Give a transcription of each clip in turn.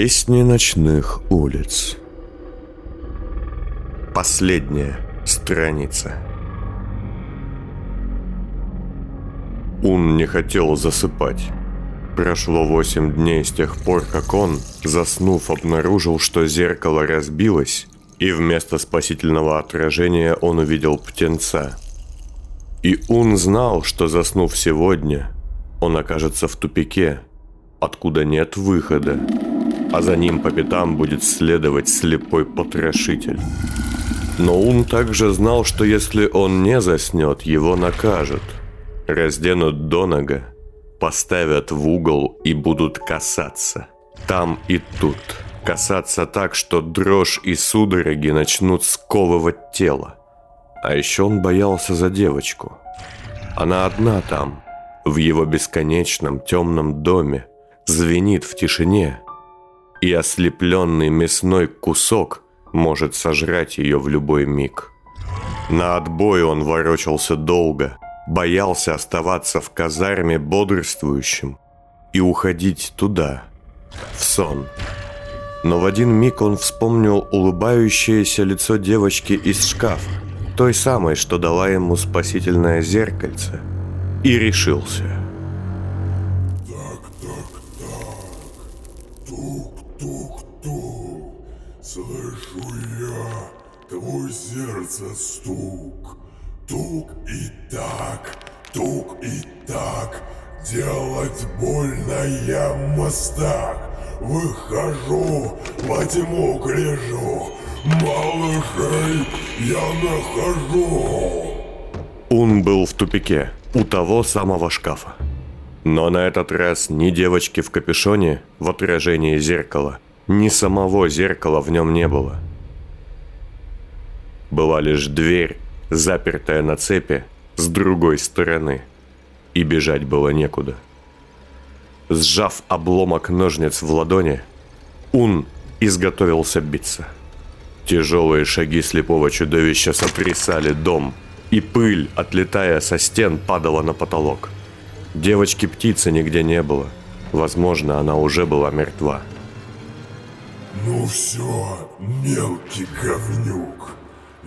Песни ночных улиц. Последняя страница. Он не хотел засыпать. Прошло восемь дней с тех пор, как он, заснув, обнаружил, что зеркало разбилось, и вместо спасительного отражения он увидел птенца. И он знал, что заснув сегодня, он окажется в тупике, откуда нет выхода, а за ним по пятам будет следовать слепой потрошитель. Но он также знал, что если он не заснет, его накажут, разденут до нога, поставят в угол и будут касаться. Там и тут. Касаться так, что дрожь и судороги начнут сковывать тело. А еще он боялся за девочку. Она одна там, в его бесконечном темном доме, звенит в тишине, и ослепленный мясной кусок может сожрать ее в любой миг. На отбой он ворочался долго, боялся оставаться в казарме бодрствующим и уходить туда, в сон. Но в один миг он вспомнил улыбающееся лицо девочки из шкафа, той самой, что дала ему спасительное зеркальце, и решился – твой сердце стук, тук и так, тук и так. Делать больно я мастак. Выхожу, во тьму гляжу, малышей я нахожу. Он был в тупике, у того самого шкафа. Но на этот раз ни девочки в капюшоне в отражении зеркала – ни самого зеркала в нем не было. Была лишь дверь, запертая на цепи с другой стороны, и бежать было некуда. Сжав обломок ножниц в ладони, Ун изготовился биться. Тяжелые шаги слепого чудовища сотрясали дом, и пыль, отлетая со стен, падала на потолок. Девочки-птицы нигде не было. Возможно, она уже была мертва. Ну все, мелкий говнюк,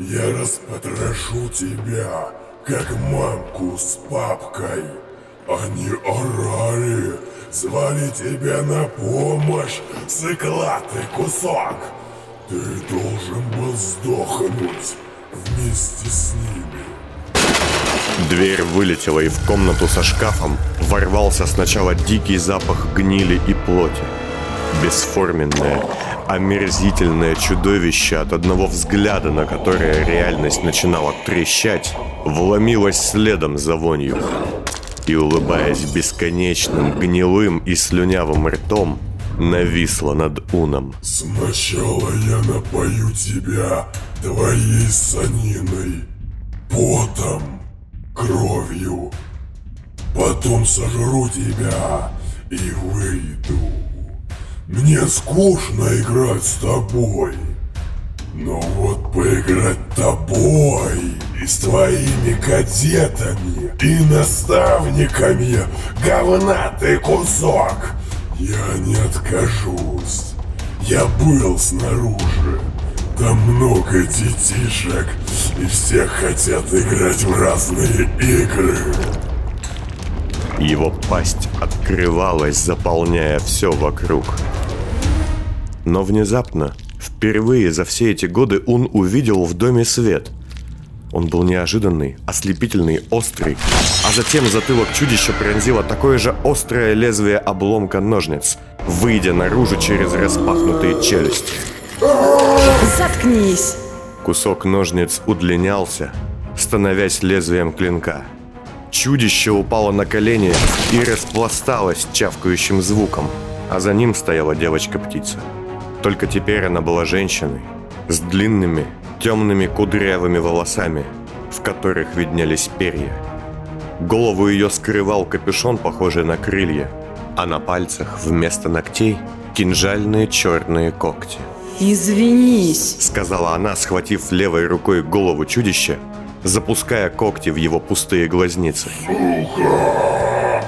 я распотрошу тебя, как мамку с папкой. Они орали, звали тебя на помощь, сыклатый кусок. Ты должен был сдохнуть вместе с ними. Дверь вылетела, и в комнату со шкафом ворвался сначала дикий запах гнили и плоти. Бесформенное, омерзительное чудовище, от одного взгляда на которое реальность начинала трещать, вломилось следом за вонью. И, улыбаясь бесконечным, гнилым и слюнявым ртом, нависла над Уном. Сначала я напою тебя твоей саниной, потом, кровью. Потом сожру тебя и выйду. Мне скучно играть с тобой. Но вот поиграть тобой и с твоими кадетами и наставниками, говнатый кусок, я не откажусь. Я был снаружи. Там много детишек, и все хотят играть в разные игры. Его пасть открывалась, заполняя все вокруг. Но внезапно, впервые за все эти годы он увидел в доме свет. Он был неожиданный, ослепительный, острый, а затем затылок чудища пронзило такое же острое лезвие обломка ножниц, выйдя наружу через распахнутые челюсти. Заткнись! Кусок ножниц удлинялся, становясь лезвием клинка. Чудище упало на колени и распласталось чавкающим звуком, а за ним стояла девочка-птица. Только теперь она была женщиной, с длинными, темными кудрявыми волосами, в которых виднелись перья. Голову ее скрывал капюшон, похожий на крылья, а на пальцах вместо ногтей кинжальные черные когти. «Извинись!» — сказала она, схватив левой рукой голову чудища, запуская когти в его пустые глазницы. Сука!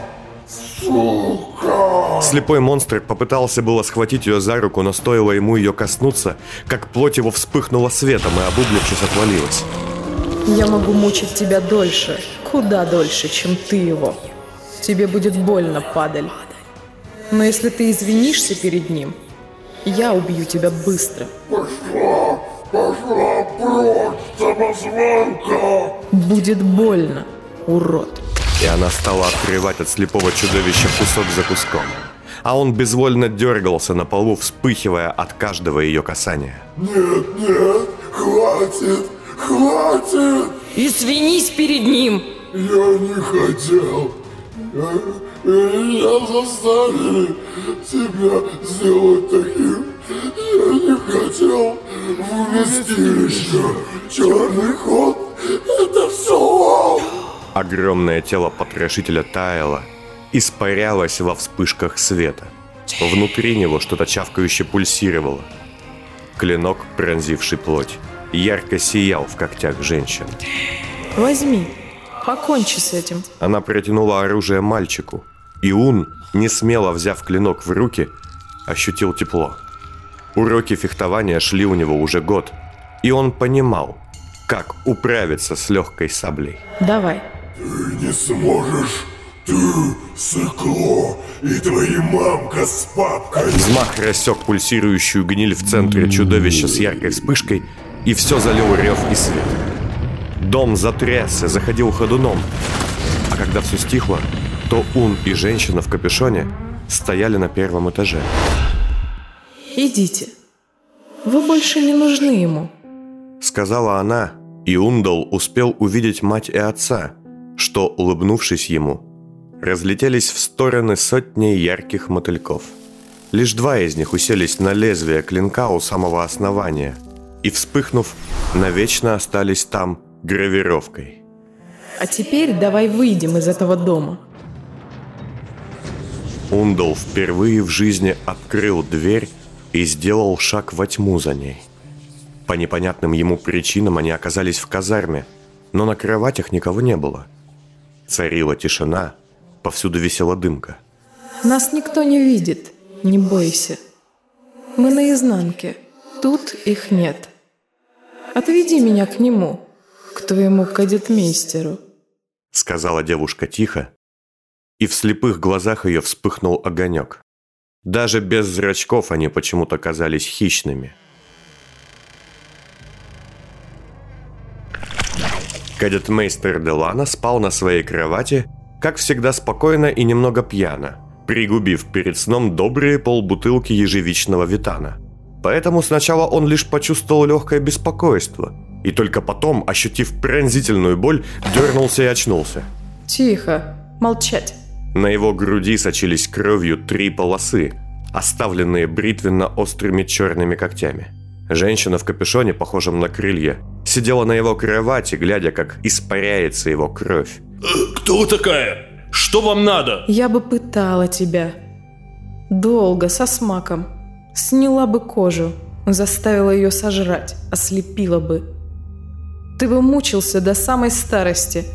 Сука! Слепой монстр попытался было схватить ее за руку, но стоило ему ее коснуться, как плоть его вспыхнула светом и, обуглившись, отвалилась. Я могу мучить тебя дольше, куда дольше, чем ты его. Тебе будет больно, падаль. Но если ты извинишься перед ним, я убью тебя быстро. Пошла, пошла прочь, самозванка! Будет больно, урод. И она стала отрывать от слепого чудовища кусок за куском. А он безвольно дергался на полу, вспыхивая от каждого ее касания. Нет, нет, хватит, хватит! Извинись перед ним! Я не хотел. Меня заставили тебя сделать таким. Я не хотел вместилище. Черный ход – это все он. Огромное тело потрошителя таяло, испарялось во вспышках света. Внутри него что-то чавкающе пульсировало. Клинок, пронзивший плоть, ярко сиял в когтях женщины. Возьми, покончи с этим. Она протянула оружие мальчику, и он, не смело взяв клинок в руки, ощутил тепло. Уроки фехтования шли у него уже год, и он понимал, как управиться с легкой саблей. Давай. Ты не сможешь. Ты, сыкло, и твои мамка с папкой. Взмах рассек пульсирующую гниль в центре чудовища с яркой вспышкой, и все залил рев и свет. Дом затрясся, заходил ходуном. А когда все стихло, то Ун и женщина в капюшоне стояли на первом этаже. Идите. Вы больше не нужны ему. Сказала она, и Ундал успел увидеть мать и отца, что, улыбнувшись ему, разлетелись в стороны сотни ярких мотыльков. Лишь два из них уселись на лезвие клинка у самого основания и, вспыхнув, навечно остались там гравировкой. А теперь давай выйдем из этого дома. Ундал впервые в жизни открыл дверь и сделал шаг во тьму за ней. По непонятным ему причинам они оказались в казарме, но на кроватях никого не было. Царила тишина, повсюду висела дымка. Нас никто не видит, не бойся. Мы на изнанке, тут их нет. Отведи меня к нему, к твоему кадетмейстеру. Сказала девушка тихо, и в слепых глазах ее вспыхнул огонек. Даже без зрачков они почему-то казались хищными. Кадетмейстер Делана спал на своей кровати, как всегда спокойно и немного пьяно, пригубив перед сном добрые полбутылки ежевичного витана. Поэтому сначала он лишь почувствовал легкое беспокойство, и только потом, ощутив пронзительную боль, дернулся и очнулся. Тихо, молчать. На его груди сочились кровью три полосы, оставленные бритвенно-острыми черными когтями. Женщина в капюшоне, похожем на крылья, сидела на его кровати, глядя, как испаряется его кровь. Кто вы такая? Что вам надо? Я бы пытала тебя. Долго, со смаком. Сняла бы кожу, заставила ее сожрать, ослепила бы. Ты бы мучился до самой старости,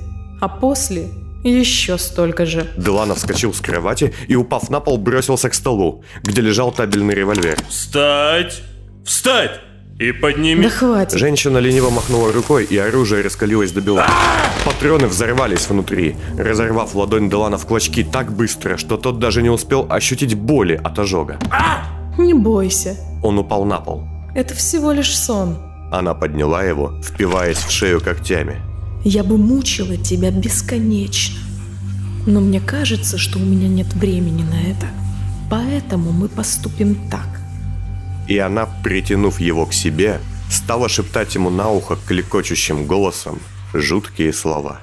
а после еще столько же. Делана вскочил с кровати и, упав на пол, бросился к столу, где лежал табельный револьвер. Встать! Встать! И подними... Да хватит. Женщина лениво махнула рукой, и оружие раскалилось до бела. Патроны взорвались внутри, разорвав ладонь Делана в клочки так быстро, что тот даже не успел ощутить боли от ожога. Не бойся. Он упал на пол. Это всего лишь сон. Она подняла его, впиваясь в шею когтями. Я бы мучила тебя бесконечно. Но мне кажется, что у меня нет времени на это. Поэтому мы поступим так. И она, притянув его к себе, стала шептать ему на ухо клекочущим голосом жуткие слова.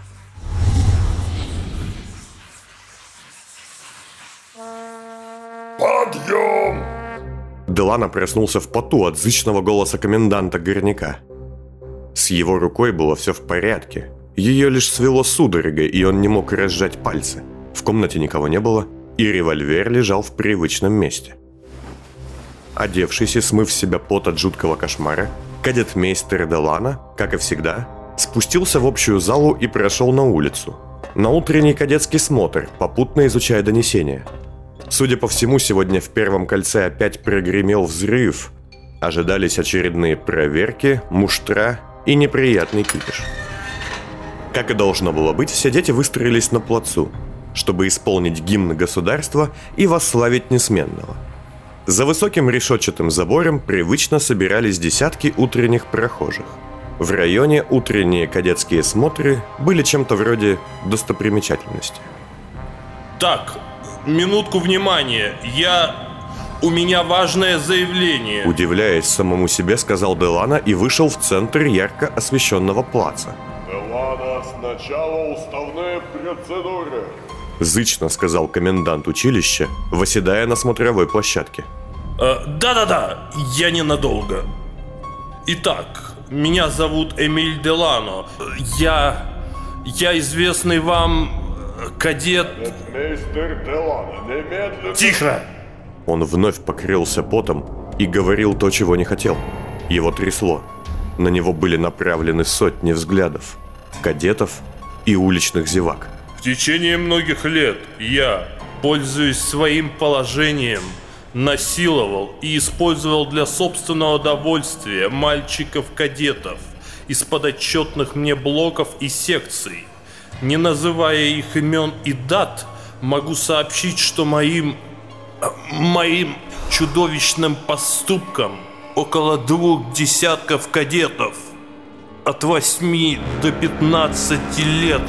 Подъем! Делана проснулся в поту от зычного голоса коменданта горняка. С его рукой было все в порядке. Ее лишь свело судорогой, и он не мог разжать пальцы. В комнате никого не было, и револьвер лежал в привычном месте. Одевшись и смыв себя пот от жуткого кошмара, кадетмейстер Делана, как и всегда, спустился в общую залу и прошел на улицу. На утренний кадетский смотр, попутно изучая донесения. Судя по всему, сегодня в первом кольце опять прогремел взрыв. Ожидались очередные проверки, муштра и неприятный кипиш. Как и должно было быть, все дети выстроились на плацу, чтобы исполнить гимн государства и восславить несменного. За высоким решетчатым забором привычно собирались десятки утренних прохожих. В районе утренние кадетские смотры были чем-то вроде достопримечательности. Так, минутку внимания. Я... У меня важное заявление. Удивляясь самому себе, сказал Делана и вышел в центр ярко освещенного плаца. Делана, сначала уставные процедуры. Зычно сказал комендант училища, восседая на смотровой площадке. Э, Да-да-да, я ненадолго. Итак, меня зовут Эмиль Делано. Я... Я известный вам э, кадет... Мистер Делана, немедленно... Тихо! Он вновь покрылся потом и говорил то, чего не хотел. Его трясло. На него были направлены сотни взглядов. Кадетов и уличных зевак. В течение многих лет я, пользуясь своим положением, насиловал и использовал для собственного удовольствия мальчиков-кадетов из подотчетных мне блоков и секций. Не называя их имен и дат, могу сообщить, что моим... моим чудовищным поступкам около двух десятков кадетов от 8 до 15 лет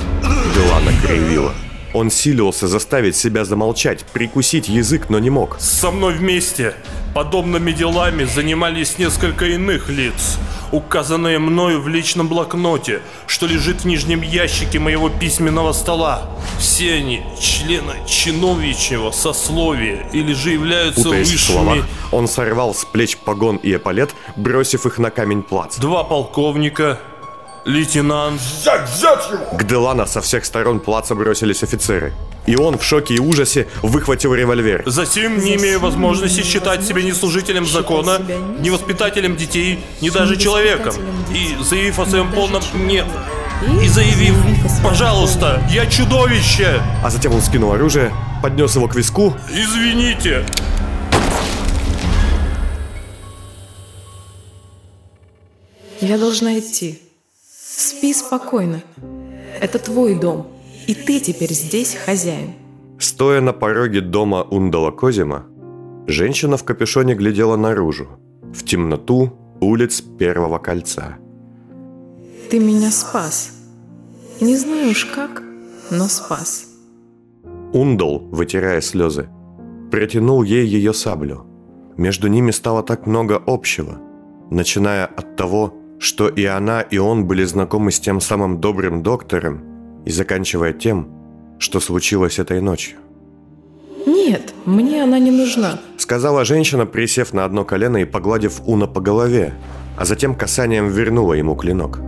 Делана кривила. Он силился заставить себя замолчать, прикусить язык, но не мог. Со мной вместе подобными делами занимались несколько иных лиц, указанные мною в личном блокноте, что лежит в нижнем ящике моего письменного стола. Все они члены чиновничьего сословия или же являются Путаясь высшими... словах, он сорвал с плеч погон и эполет, бросив их на камень плац. Два полковника, лейтенант, Взять, взять его! К Делана со всех сторон плаца бросились офицеры. И он в шоке и ужасе выхватил револьвер. Затем, не имея возможности считать себя ни служителем закона, ни воспитателем детей, ни даже человеком, и заявив о своем полном. «нет», И заявив «пожалуйста, я чудовище!» А затем он скинул оружие, поднес его к виску Извините, Я должна идти. Спи спокойно. Это твой дом. И ты теперь здесь хозяин. Стоя на пороге дома Ундала Козима, женщина в капюшоне глядела наружу, в темноту улиц Первого Кольца. Ты меня спас. Не знаю уж как, но спас. Ундал, вытирая слезы, протянул ей ее саблю. Между ними стало так много общего, начиная от того, что и она, и он были знакомы с тем самым добрым доктором, и заканчивая тем, что случилось этой ночью. Нет, мне она не нужна. Сказала женщина, присев на одно колено и погладив Уна по голове, а затем касанием вернула ему клинок.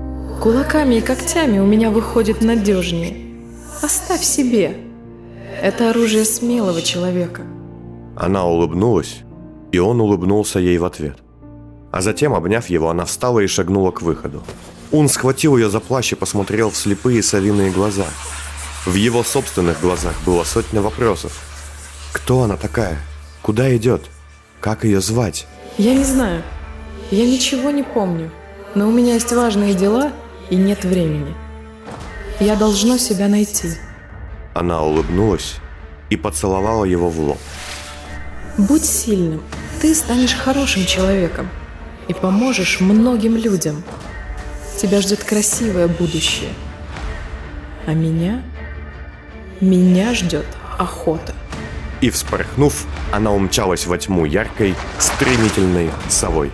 Кулаками и когтями у меня выходит надежнее. Оставь себе. Это оружие смелого человека. Она улыбнулась, и он улыбнулся ей в ответ. А затем, обняв его, она встала и шагнула к выходу. Он схватил ее за плащ и посмотрел в слепые совиные глаза. В его собственных глазах было сотня вопросов. Кто она такая? Куда идет? Как ее звать? Я не знаю. Я ничего не помню. Но у меня есть важные дела и нет времени. Я должна себя найти. Она улыбнулась и поцеловала его в лоб. Будь сильным. Ты станешь хорошим человеком и поможешь многим людям. Тебя ждет красивое будущее. А меня? Меня ждет охота. И вспорхнув, она умчалась во тьму яркой, стремительной совой.